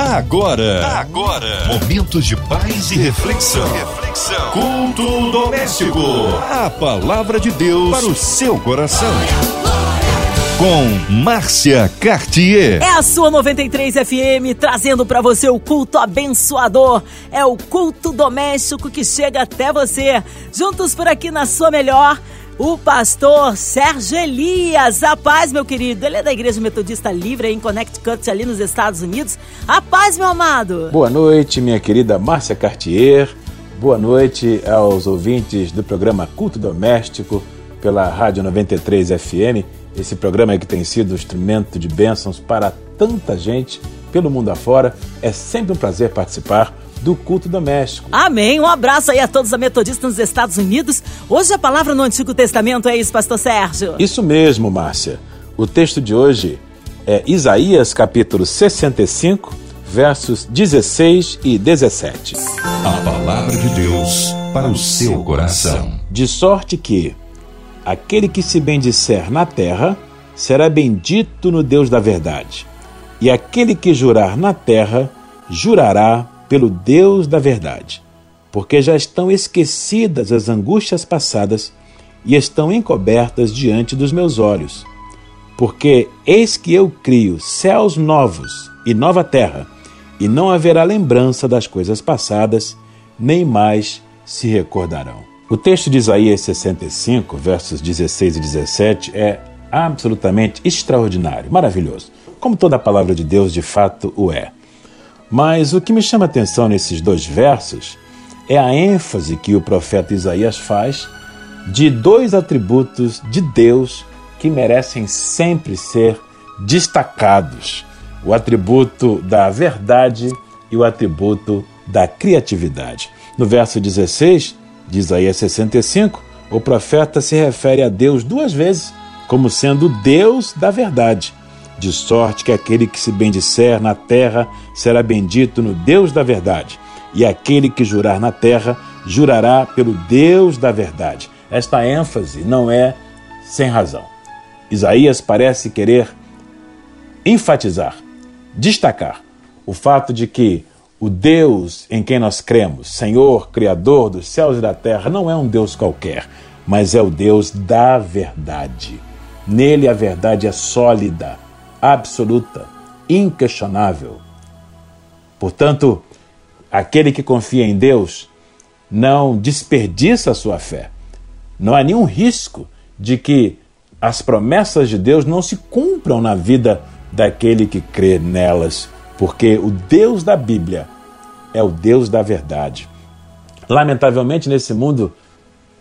Agora, agora, momentos de paz e reflexão. reflexão. Culto doméstico. A palavra de Deus para o seu coração. Com Márcia Cartier. É a sua 93 FM trazendo para você o culto abençoador. É o culto doméstico que chega até você. Juntos por aqui na sua melhor o pastor Sérgio Elias. A paz, meu querido. Ele é da Igreja Metodista Livre em Connecticut, ali nos Estados Unidos. A paz, meu amado. Boa noite, minha querida Márcia Cartier. Boa noite aos ouvintes do programa Culto Doméstico pela Rádio 93 FM. Esse programa que tem sido um instrumento de bênçãos para tanta gente pelo mundo afora. É sempre um prazer participar do culto doméstico. Amém. Um abraço aí a todos os metodistas nos Estados Unidos. Hoje a palavra no Antigo Testamento é isso, pastor Sérgio. Isso mesmo, Márcia. O texto de hoje é Isaías capítulo 65, versos 16 e 17. A palavra de Deus para o seu coração. De sorte que aquele que se bendisser na terra será bendito no Deus da verdade. E aquele que jurar na terra jurará pelo Deus da verdade, porque já estão esquecidas as angústias passadas e estão encobertas diante dos meus olhos. Porque eis que eu crio céus novos e nova terra, e não haverá lembrança das coisas passadas, nem mais se recordarão. O texto de Isaías 65, versos 16 e 17, é absolutamente extraordinário, maravilhoso, como toda a palavra de Deus de fato o é. Mas o que me chama a atenção nesses dois versos é a ênfase que o profeta Isaías faz de dois atributos de Deus que merecem sempre ser destacados: o atributo da verdade e o atributo da criatividade. No verso 16 de Isaías 65, o profeta se refere a Deus duas vezes como sendo Deus da verdade de sorte que aquele que se bendisser na terra será bendito no Deus da verdade, e aquele que jurar na terra jurará pelo Deus da verdade. Esta ênfase não é sem razão. Isaías parece querer enfatizar, destacar o fato de que o Deus em quem nós cremos, Senhor, Criador dos céus e da terra, não é um Deus qualquer, mas é o Deus da verdade. Nele a verdade é sólida, absoluta, inquestionável. Portanto, aquele que confia em Deus não desperdiça a sua fé. Não há nenhum risco de que as promessas de Deus não se cumpram na vida daquele que crê nelas, porque o Deus da Bíblia é o Deus da verdade. Lamentavelmente, nesse mundo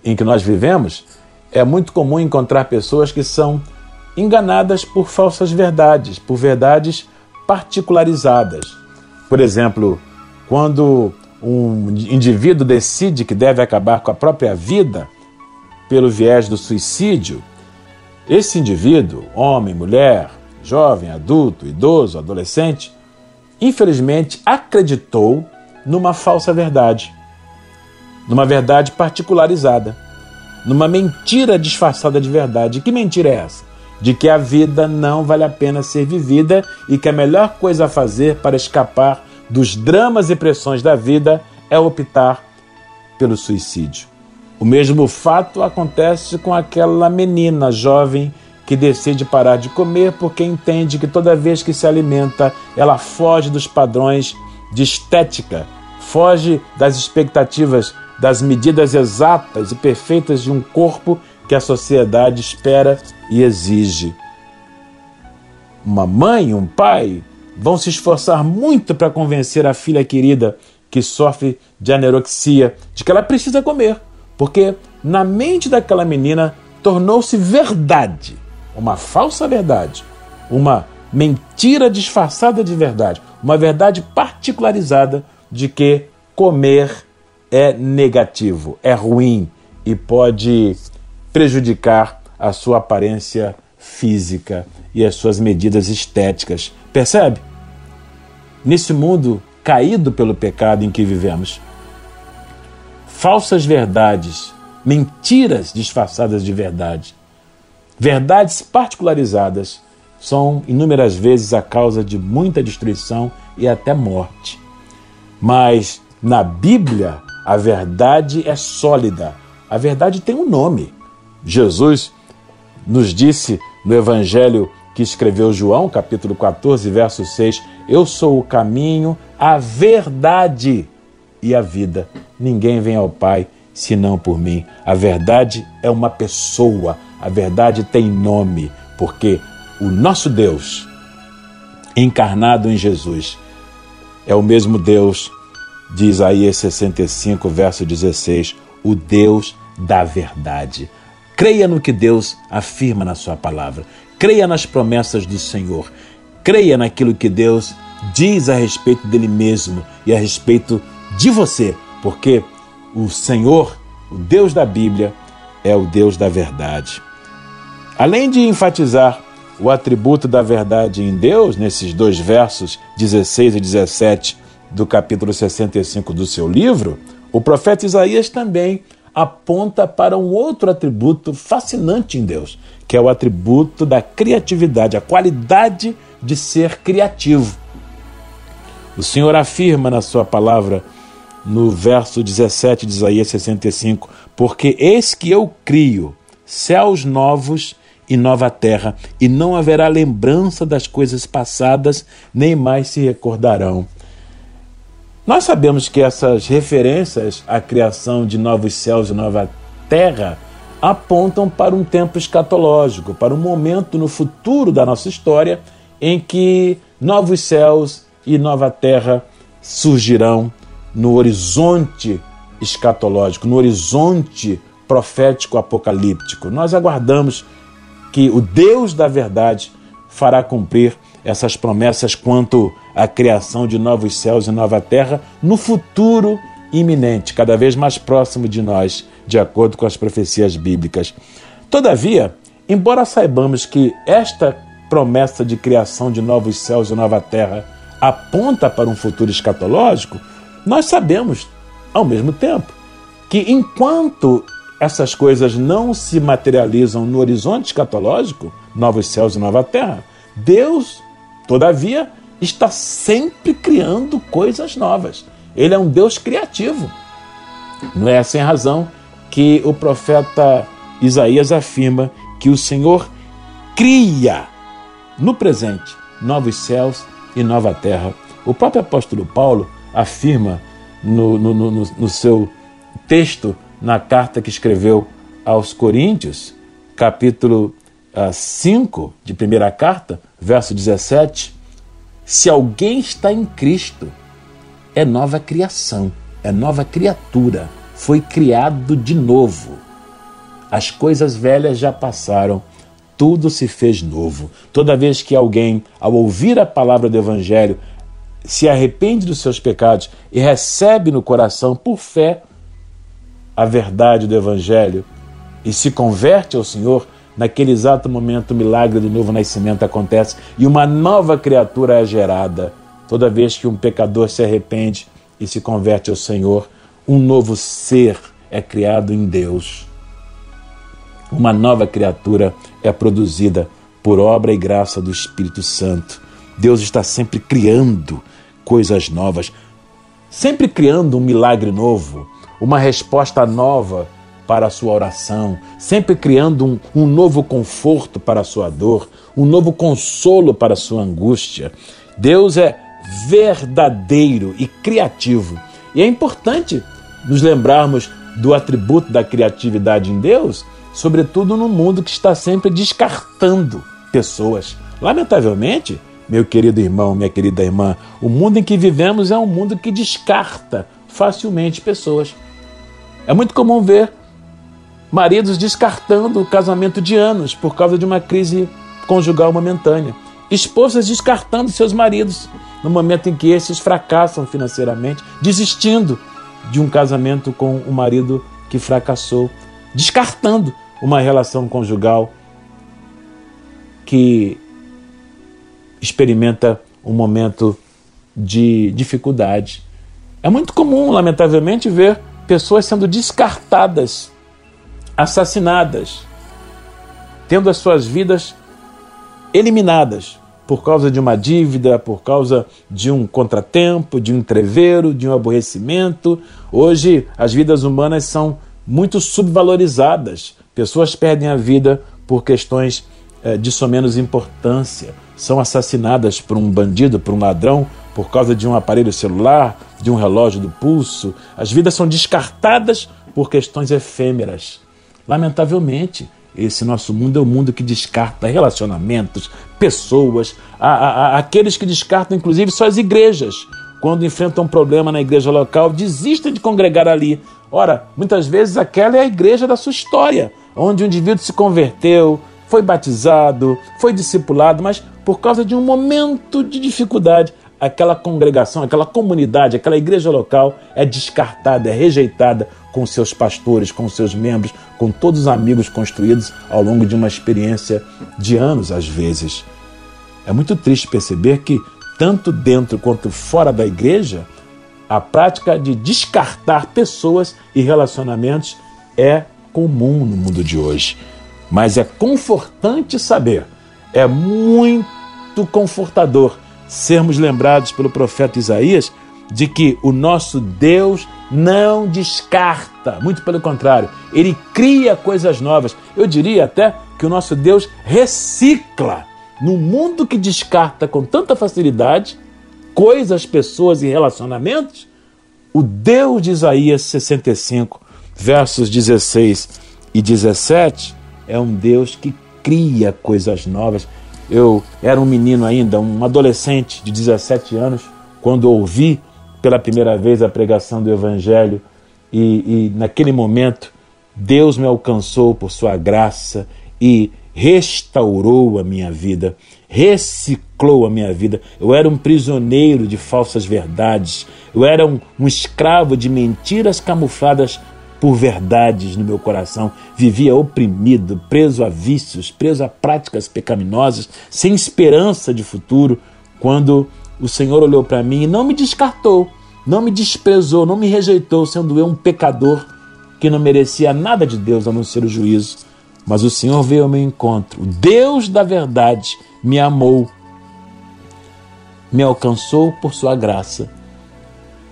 em que nós vivemos, é muito comum encontrar pessoas que são enganadas por falsas verdades, por verdades particularizadas. Por exemplo, quando um indivíduo decide que deve acabar com a própria vida pelo viés do suicídio, esse indivíduo, homem, mulher, jovem, adulto, idoso, adolescente, infelizmente acreditou numa falsa verdade, numa verdade particularizada, numa mentira disfarçada de verdade. Que mentira é essa? De que a vida não vale a pena ser vivida e que a melhor coisa a fazer para escapar dos dramas e pressões da vida é optar pelo suicídio. O mesmo fato acontece com aquela menina jovem que decide parar de comer porque entende que toda vez que se alimenta ela foge dos padrões de estética, foge das expectativas, das medidas exatas e perfeitas de um corpo que a sociedade espera e exige. Uma mãe, um pai vão se esforçar muito para convencer a filha querida que sofre de anorexia de que ela precisa comer, porque na mente daquela menina tornou-se verdade, uma falsa verdade, uma mentira disfarçada de verdade, uma verdade particularizada de que comer é negativo, é ruim e pode prejudicar a sua aparência física e as suas medidas estéticas. Percebe? Nesse mundo caído pelo pecado em que vivemos, falsas verdades, mentiras disfarçadas de verdade, verdades particularizadas são inúmeras vezes a causa de muita destruição e até morte. Mas na Bíblia, a verdade é sólida. A verdade tem um nome. Jesus nos disse no Evangelho que escreveu João, capítulo 14, verso 6, Eu sou o caminho, a verdade e a vida. Ninguém vem ao Pai senão por mim. A verdade é uma pessoa, a verdade tem nome, porque o nosso Deus, encarnado em Jesus, é o mesmo Deus de Isaías 65, verso 16, o Deus da verdade. Creia no que Deus afirma na Sua palavra. Creia nas promessas do Senhor. Creia naquilo que Deus diz a respeito dele mesmo e a respeito de você, porque o Senhor, o Deus da Bíblia, é o Deus da verdade. Além de enfatizar o atributo da verdade em Deus, nesses dois versos 16 e 17 do capítulo 65 do seu livro, o profeta Isaías também aponta para um outro atributo fascinante em Deus, que é o atributo da criatividade, a qualidade de ser criativo. O Senhor afirma na sua palavra, no verso 17 de Isaías 65, porque eis que eu crio céus novos e nova terra, e não haverá lembrança das coisas passadas, nem mais se recordarão. Nós sabemos que essas referências à criação de novos céus e nova terra apontam para um tempo escatológico, para um momento no futuro da nossa história em que novos céus e nova terra surgirão no horizonte escatológico, no horizonte profético apocalíptico. Nós aguardamos que o Deus da verdade fará cumprir essas promessas quanto à criação de novos céus e nova terra no futuro iminente, cada vez mais próximo de nós, de acordo com as profecias bíblicas. Todavia, embora saibamos que esta promessa de criação de novos céus e nova terra aponta para um futuro escatológico, nós sabemos, ao mesmo tempo, que enquanto essas coisas não se materializam no horizonte escatológico, novos céus e nova terra, Deus, todavia, está sempre criando coisas novas. Ele é um Deus criativo. Não é sem razão que o profeta Isaías afirma que o Senhor cria no presente novos céus e nova terra. O próprio apóstolo Paulo afirma no, no, no, no seu texto na carta que escreveu aos Coríntios, capítulo 5 ah, de primeira carta, verso 17: Se alguém está em Cristo, é nova criação, é nova criatura, foi criado de novo. As coisas velhas já passaram, tudo se fez novo. Toda vez que alguém, ao ouvir a palavra do Evangelho, se arrepende dos seus pecados e recebe no coração, por fé, a verdade do Evangelho e se converte ao Senhor, naquele exato momento o milagre do novo nascimento acontece e uma nova criatura é gerada. Toda vez que um pecador se arrepende e se converte ao Senhor, um novo ser é criado em Deus. Uma nova criatura é produzida por obra e graça do Espírito Santo. Deus está sempre criando coisas novas, sempre criando um milagre novo, uma resposta nova para a sua oração, sempre criando um, um, novo conforto para a sua dor, um novo consolo para a sua angústia. Deus é verdadeiro e criativo. E é importante nos lembrarmos do atributo da criatividade em Deus, sobretudo no mundo que está sempre descartando pessoas. Lamentavelmente, meu querido irmão, minha querida irmã, o mundo em que vivemos é um mundo que descarta facilmente pessoas. É muito comum ver maridos descartando o casamento de anos por causa de uma crise conjugal momentânea. Esposas descartando seus maridos no momento em que esses fracassam financeiramente, desistindo de um casamento com o marido que fracassou, descartando uma relação conjugal que experimenta um momento de dificuldade. É muito comum, lamentavelmente, ver pessoas sendo descartadas, assassinadas, tendo as suas vidas eliminadas por causa de uma dívida, por causa de um contratempo, de um entreveiro, de um aborrecimento. Hoje as vidas humanas são muito subvalorizadas. Pessoas perdem a vida por questões eh, de somenos importância. São assassinadas por um bandido, por um ladrão, por causa de um aparelho celular, de um relógio do pulso. As vidas são descartadas por questões efêmeras. Lamentavelmente, esse nosso mundo é um mundo que descarta relacionamentos, pessoas, a, a, a, aqueles que descartam inclusive só as igrejas. Quando enfrentam um problema na igreja local, desistem de congregar ali. Ora, muitas vezes aquela é a igreja da sua história, onde o indivíduo se converteu, foi batizado, foi discipulado, mas por causa de um momento de dificuldade, aquela congregação, aquela comunidade, aquela igreja local é descartada, é rejeitada com seus pastores, com seus membros, com todos os amigos construídos ao longo de uma experiência de anos, às vezes. É muito triste perceber que, tanto dentro quanto fora da igreja, a prática de descartar pessoas e relacionamentos é comum no mundo de hoje. Mas é confortante saber, é muito confortador sermos lembrados pelo profeta Isaías de que o nosso Deus não descarta, muito pelo contrário, ele cria coisas novas. Eu diria até que o nosso Deus recicla. No mundo que descarta com tanta facilidade coisas, pessoas e relacionamentos, o Deus de Isaías 65, versos 16 e 17, é um Deus que cria coisas novas. Eu era um menino ainda, um adolescente de 17 anos, quando ouvi pela primeira vez a pregação do Evangelho e, e naquele momento Deus me alcançou por sua graça e restaurou a minha vida, reciclou a minha vida. Eu era um prisioneiro de falsas verdades, eu era um, um escravo de mentiras camufladas por verdades no meu coração, vivia oprimido, preso a vícios, preso a práticas pecaminosas, sem esperança de futuro, quando o Senhor olhou para mim e não me descartou, não me desprezou, não me rejeitou, sendo eu um pecador que não merecia nada de Deus a não ser o juízo. Mas o Senhor veio ao meu encontro, o Deus da verdade me amou, me alcançou por sua graça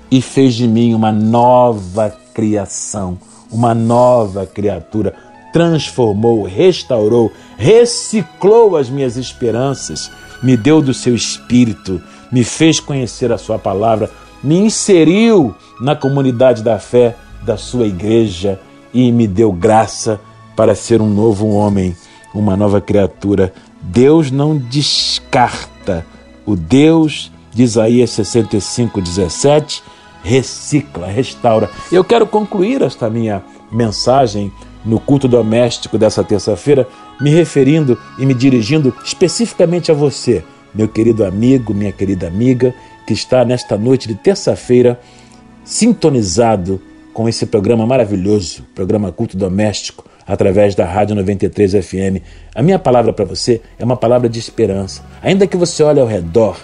e fez de mim uma nova criação, uma nova criatura. Transformou, restaurou, reciclou as minhas esperanças, me deu do seu espírito, me fez conhecer a sua palavra, me inseriu na comunidade da fé da sua igreja e me deu graça para ser um novo homem, uma nova criatura. Deus não descarta. O Deus de Isaías 65, 17 recicla, restaura. Eu quero concluir esta minha mensagem no culto doméstico dessa terça-feira, me referindo e me dirigindo especificamente a você, meu querido amigo, minha querida amiga, que está nesta noite de terça-feira sintonizado com esse programa maravilhoso, programa Culto Doméstico, através da Rádio 93 FM. A minha palavra para você é uma palavra de esperança. Ainda que você olhe ao redor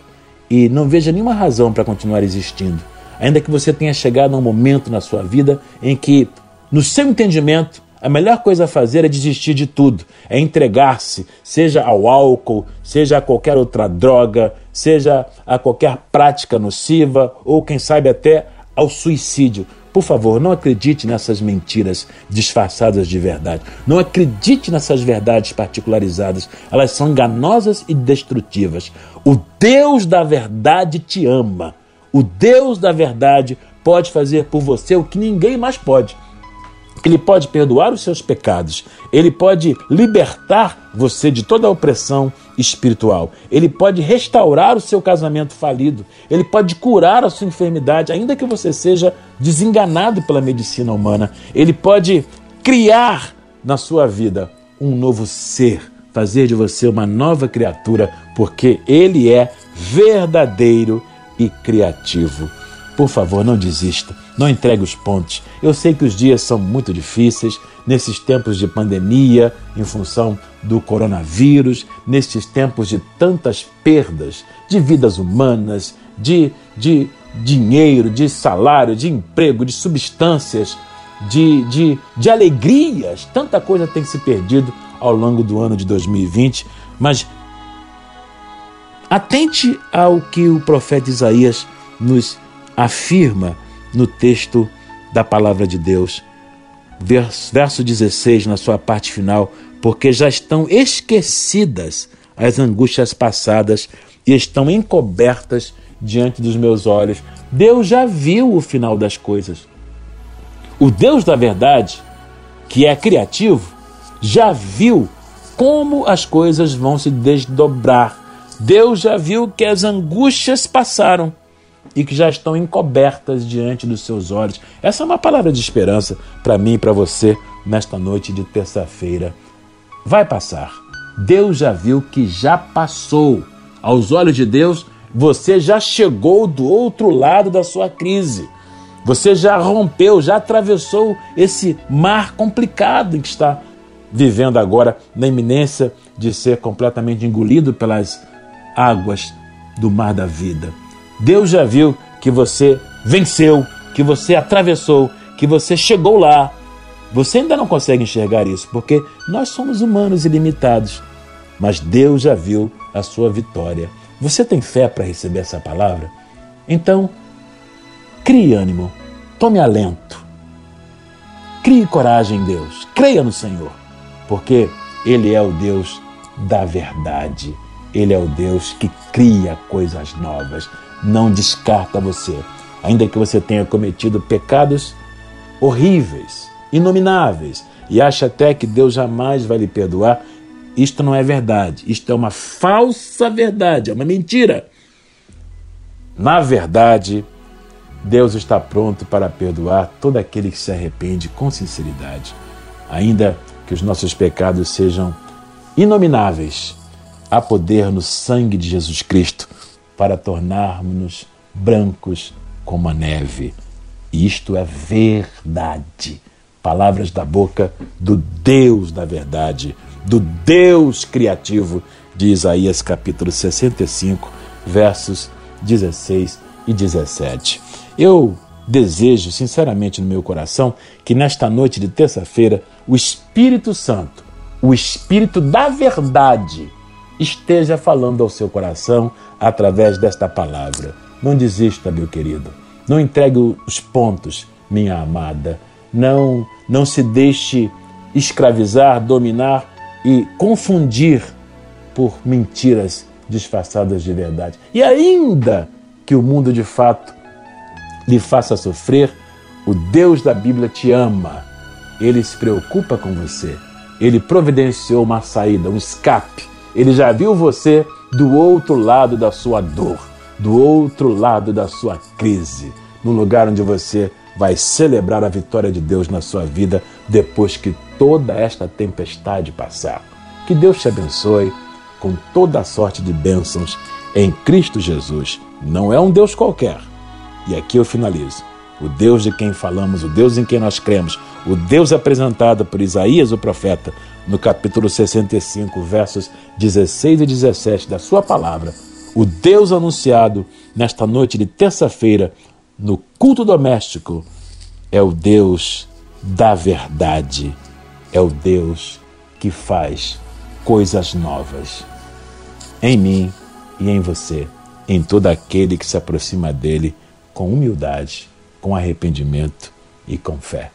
e não veja nenhuma razão para continuar existindo, ainda que você tenha chegado a um momento na sua vida em que, no seu entendimento, a melhor coisa a fazer é desistir de tudo, é entregar-se, seja ao álcool, seja a qualquer outra droga, seja a qualquer prática nociva ou, quem sabe, até ao suicídio. Por favor, não acredite nessas mentiras disfarçadas de verdade. Não acredite nessas verdades particularizadas. Elas são enganosas e destrutivas. O Deus da verdade te ama. O Deus da verdade pode fazer por você o que ninguém mais pode. Ele pode perdoar os seus pecados, ele pode libertar você de toda a opressão espiritual, ele pode restaurar o seu casamento falido, ele pode curar a sua enfermidade, ainda que você seja desenganado pela medicina humana, ele pode criar na sua vida um novo ser, fazer de você uma nova criatura, porque ele é verdadeiro e criativo. Por favor, não desista, não entregue os pontos. Eu sei que os dias são muito difíceis nesses tempos de pandemia, em função do coronavírus, nesses tempos de tantas perdas de vidas humanas, de, de dinheiro, de salário, de emprego, de substâncias, de, de, de alegrias. Tanta coisa tem se perdido ao longo do ano de 2020, mas Atente ao que o profeta Isaías nos afirma no texto da palavra de Deus. Verso 16, na sua parte final, porque já estão esquecidas as angústias passadas e estão encobertas diante dos meus olhos. Deus já viu o final das coisas. O Deus da verdade, que é criativo, já viu como as coisas vão se desdobrar. Deus já viu que as angústias passaram e que já estão encobertas diante dos seus olhos. Essa é uma palavra de esperança para mim e para você nesta noite de terça-feira. Vai passar. Deus já viu que já passou. Aos olhos de Deus, você já chegou do outro lado da sua crise. Você já rompeu, já atravessou esse mar complicado que está vivendo agora, na iminência de ser completamente engolido pelas águas do mar da vida. Deus já viu que você venceu, que você atravessou, que você chegou lá. Você ainda não consegue enxergar isso, porque nós somos humanos ilimitados. Mas Deus já viu a sua vitória. Você tem fé para receber essa palavra? Então, crie ânimo, tome alento, crie coragem em Deus, creia no Senhor, porque Ele é o Deus da verdade, Ele é o Deus que cria coisas novas, não descarta você, ainda que você tenha cometido pecados horríveis, inomináveis, e acha até que Deus jamais vai lhe perdoar, isto não é verdade. Isto é uma falsa verdade, é uma mentira. Na verdade, Deus está pronto para perdoar todo aquele que se arrepende com sinceridade, ainda que os nossos pecados sejam inomináveis. Há poder no sangue de Jesus Cristo para tornarmos-nos brancos como a neve. Isto é verdade. Palavras da boca do Deus da verdade do Deus criativo de Isaías capítulo 65, versos 16 e 17. Eu desejo sinceramente no meu coração que nesta noite de terça-feira o Espírito Santo, o Espírito da verdade, esteja falando ao seu coração através desta palavra. Não desista, meu querido. Não entregue os pontos, minha amada. Não, não se deixe escravizar, dominar e confundir por mentiras disfarçadas de verdade. E ainda que o mundo de fato lhe faça sofrer, o Deus da Bíblia te ama. Ele se preocupa com você. Ele providenciou uma saída, um escape. Ele já viu você do outro lado da sua dor, do outro lado da sua crise, no lugar onde você vai celebrar a vitória de Deus na sua vida depois que toda esta tempestade passar. Que Deus te abençoe com toda a sorte de bênçãos em Cristo Jesus. Não é um Deus qualquer. E aqui eu finalizo. O Deus de quem falamos, o Deus em quem nós cremos, o Deus apresentado por Isaías o profeta no capítulo 65, versos 16 e 17 da sua palavra, o Deus anunciado nesta noite de terça-feira no culto doméstico, é o Deus da verdade. É o Deus que faz coisas novas em mim e em você, em todo aquele que se aproxima dele com humildade, com arrependimento e com fé.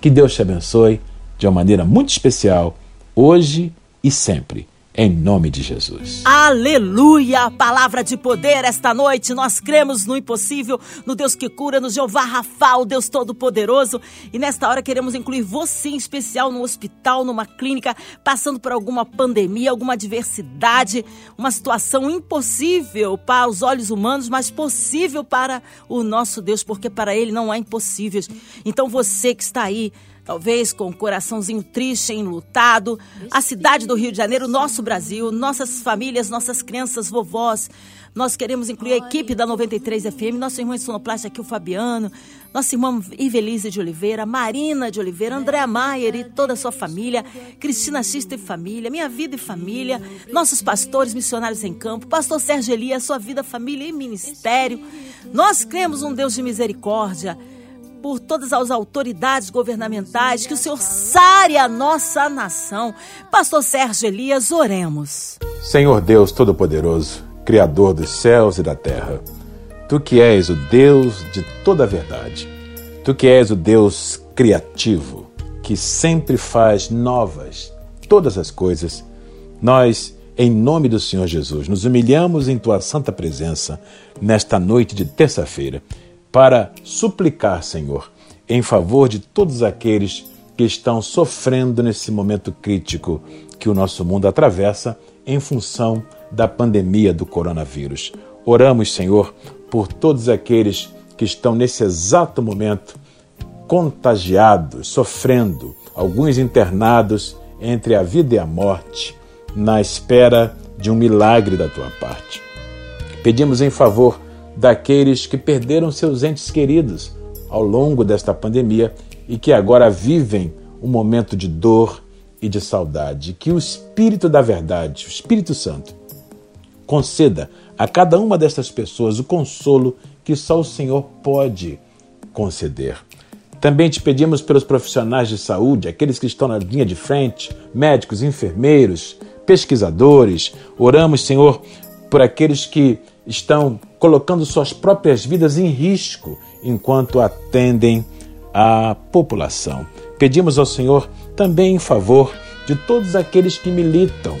Que Deus te abençoe de uma maneira muito especial, hoje e sempre em nome de Jesus. Aleluia! Palavra de poder esta noite. Nós cremos no impossível, no Deus que cura, no Jeová Rafa, o Deus Todo-Poderoso. E nesta hora queremos incluir você em especial no hospital, numa clínica, passando por alguma pandemia, alguma adversidade, uma situação impossível para os olhos humanos, mas possível para o nosso Deus, porque para Ele não há impossíveis. Então você que está aí, talvez com o um coraçãozinho triste, enlutado. A cidade do Rio de Janeiro, nosso Brasil, nossas famílias, nossas crianças, vovós. Nós queremos incluir a equipe da 93 FM, nosso irmão sonoplasta aqui, o Fabiano, nossa irmã Ivelise de Oliveira, Marina de Oliveira, Andréa Maier e toda a sua família, Cristina Xista e família, Minha Vida e Família, nossos pastores missionários em campo, pastor Sérgio Elias, sua vida, família e ministério. Nós cremos um Deus de misericórdia por todas as autoridades governamentais, que o Senhor sare a nossa nação. Pastor Sérgio Elias, oremos. Senhor Deus Todo-Poderoso, Criador dos céus e da terra. Tu que és o Deus de toda a verdade. Tu que és o Deus criativo, que sempre faz novas todas as coisas. Nós, em nome do Senhor Jesus, nos humilhamos em tua santa presença nesta noite de terça-feira para suplicar, Senhor, em favor de todos aqueles que estão sofrendo nesse momento crítico que o nosso mundo atravessa em função da pandemia do coronavírus. Oramos, Senhor, por todos aqueles que estão nesse exato momento contagiados, sofrendo, alguns internados entre a vida e a morte, na espera de um milagre da tua parte. Pedimos em favor daqueles que perderam seus entes queridos ao longo desta pandemia e que agora vivem um momento de dor e de saudade. Que o Espírito da Verdade, o Espírito Santo, conceda a cada uma destas pessoas o consolo que só o Senhor pode conceder. Também te pedimos pelos profissionais de saúde, aqueles que estão na linha de frente, médicos, enfermeiros, pesquisadores. Oramos, Senhor, por aqueles que estão colocando suas próprias vidas em risco enquanto atendem a população. Pedimos ao Senhor também em favor de todos aqueles que militam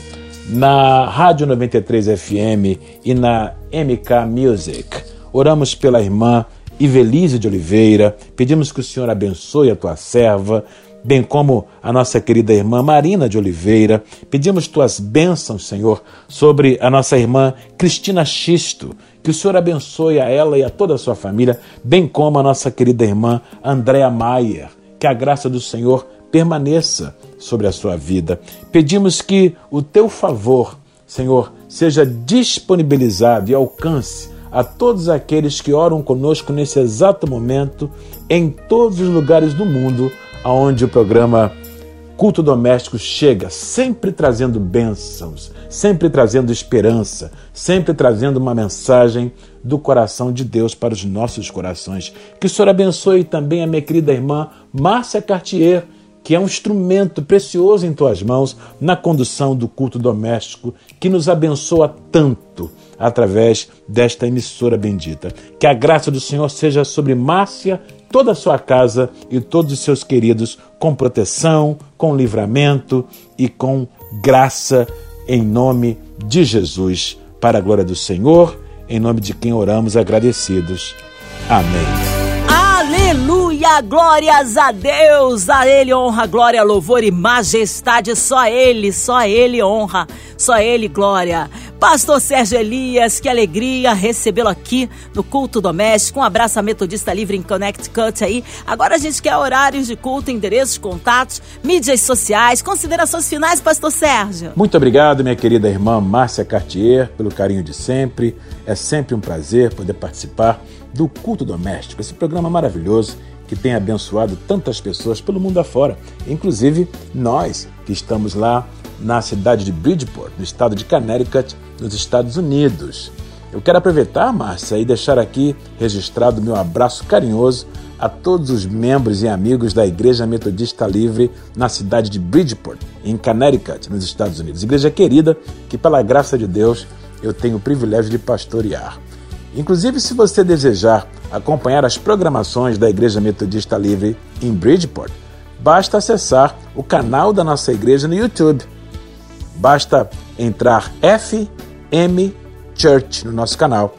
na Rádio 93 FM e na MK Music. Oramos pela irmã Ivelise de Oliveira, pedimos que o Senhor abençoe a tua serva, bem como a nossa querida irmã Marina de Oliveira. Pedimos tuas bênçãos, Senhor, sobre a nossa irmã Cristina Xisto. Que o Senhor abençoe a ela e a toda a sua família, bem como a nossa querida irmã Andréa Maier. Que a graça do Senhor permaneça sobre a sua vida. Pedimos que o teu favor, Senhor, seja disponibilizado e alcance a todos aqueles que oram conosco nesse exato momento, em todos os lugares do mundo, aonde o programa Culto Doméstico chega, sempre trazendo bênçãos, sempre trazendo esperança, sempre trazendo uma mensagem do coração de Deus para os nossos corações. Que o Senhor abençoe também a minha querida irmã Márcia Cartier, que é um instrumento precioso em tuas mãos na condução do culto doméstico, que nos abençoa tanto através desta emissora bendita. Que a graça do Senhor seja sobre Márcia, toda a sua casa e todos os seus queridos, com proteção, com livramento e com graça, em nome de Jesus, para a glória do Senhor, em nome de quem oramos agradecidos. Amém. Aleluia! Glórias a Deus! A Ele honra, glória, louvor e majestade. Só Ele, só Ele honra, só Ele glória. Pastor Sérgio Elias, que alegria recebê-lo aqui no culto doméstico. Um abraço a Metodista Livre em Connecticut aí. Agora a gente quer horários de culto, endereços, contatos, mídias sociais, considerações finais, Pastor Sérgio. Muito obrigado, minha querida irmã Márcia Cartier, pelo carinho de sempre. É sempre um prazer poder participar do Culto Doméstico, esse programa maravilhoso que tem abençoado tantas pessoas pelo mundo afora, inclusive nós que estamos lá na cidade de Bridgeport, no estado de Connecticut, nos Estados Unidos. Eu quero aproveitar, Márcia, e deixar aqui registrado meu abraço carinhoso a todos os membros e amigos da Igreja Metodista Livre na cidade de Bridgeport, em Connecticut, nos Estados Unidos. Igreja querida que, pela graça de Deus, eu tenho o privilégio de pastorear. Inclusive, se você desejar acompanhar as programações da Igreja Metodista Livre em Bridgeport, basta acessar o canal da nossa igreja no YouTube. Basta entrar FM Church no nosso canal.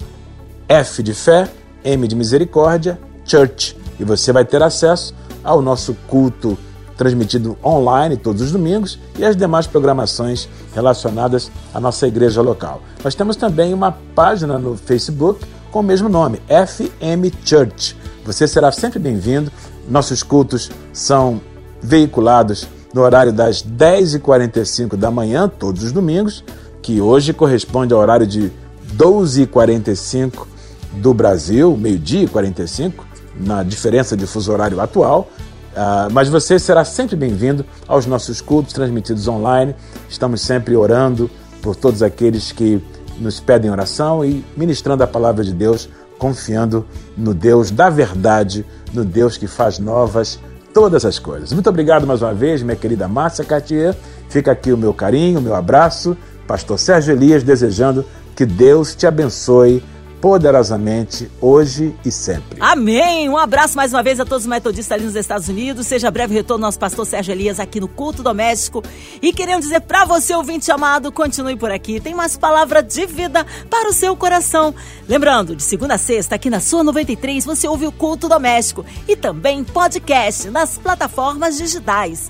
F de fé, M de misericórdia, Church. E você vai ter acesso ao nosso culto transmitido online todos os domingos e as demais programações relacionadas à nossa igreja local. Nós temos também uma página no Facebook com o mesmo nome, FM Church. Você será sempre bem-vindo. Nossos cultos são veiculados no horário das 10h45 da manhã, todos os domingos, que hoje corresponde ao horário de 12h45 do Brasil, meio-dia e 45, na diferença de fuso horário atual, Uh, mas você será sempre bem-vindo aos nossos cultos transmitidos online. Estamos sempre orando por todos aqueles que nos pedem oração e ministrando a palavra de Deus, confiando no Deus da verdade, no Deus que faz novas todas as coisas. Muito obrigado mais uma vez, minha querida Márcia Cartier. Fica aqui o meu carinho, o meu abraço. Pastor Sérgio Elias desejando Que Deus te abençoe poderosamente hoje e sempre. Amém! Um abraço mais uma vez a todos os metodistas ali nos Estados Unidos. Seja breve retorno nosso pastor Sérgio Elias aqui no Culto Doméstico. E querendo dizer para você, ouvinte amado, continue por aqui. Tem mais palavra de vida para o seu coração. Lembrando, de segunda a sexta, aqui na sua 93, você ouve o Culto Doméstico e também podcast nas plataformas digitais.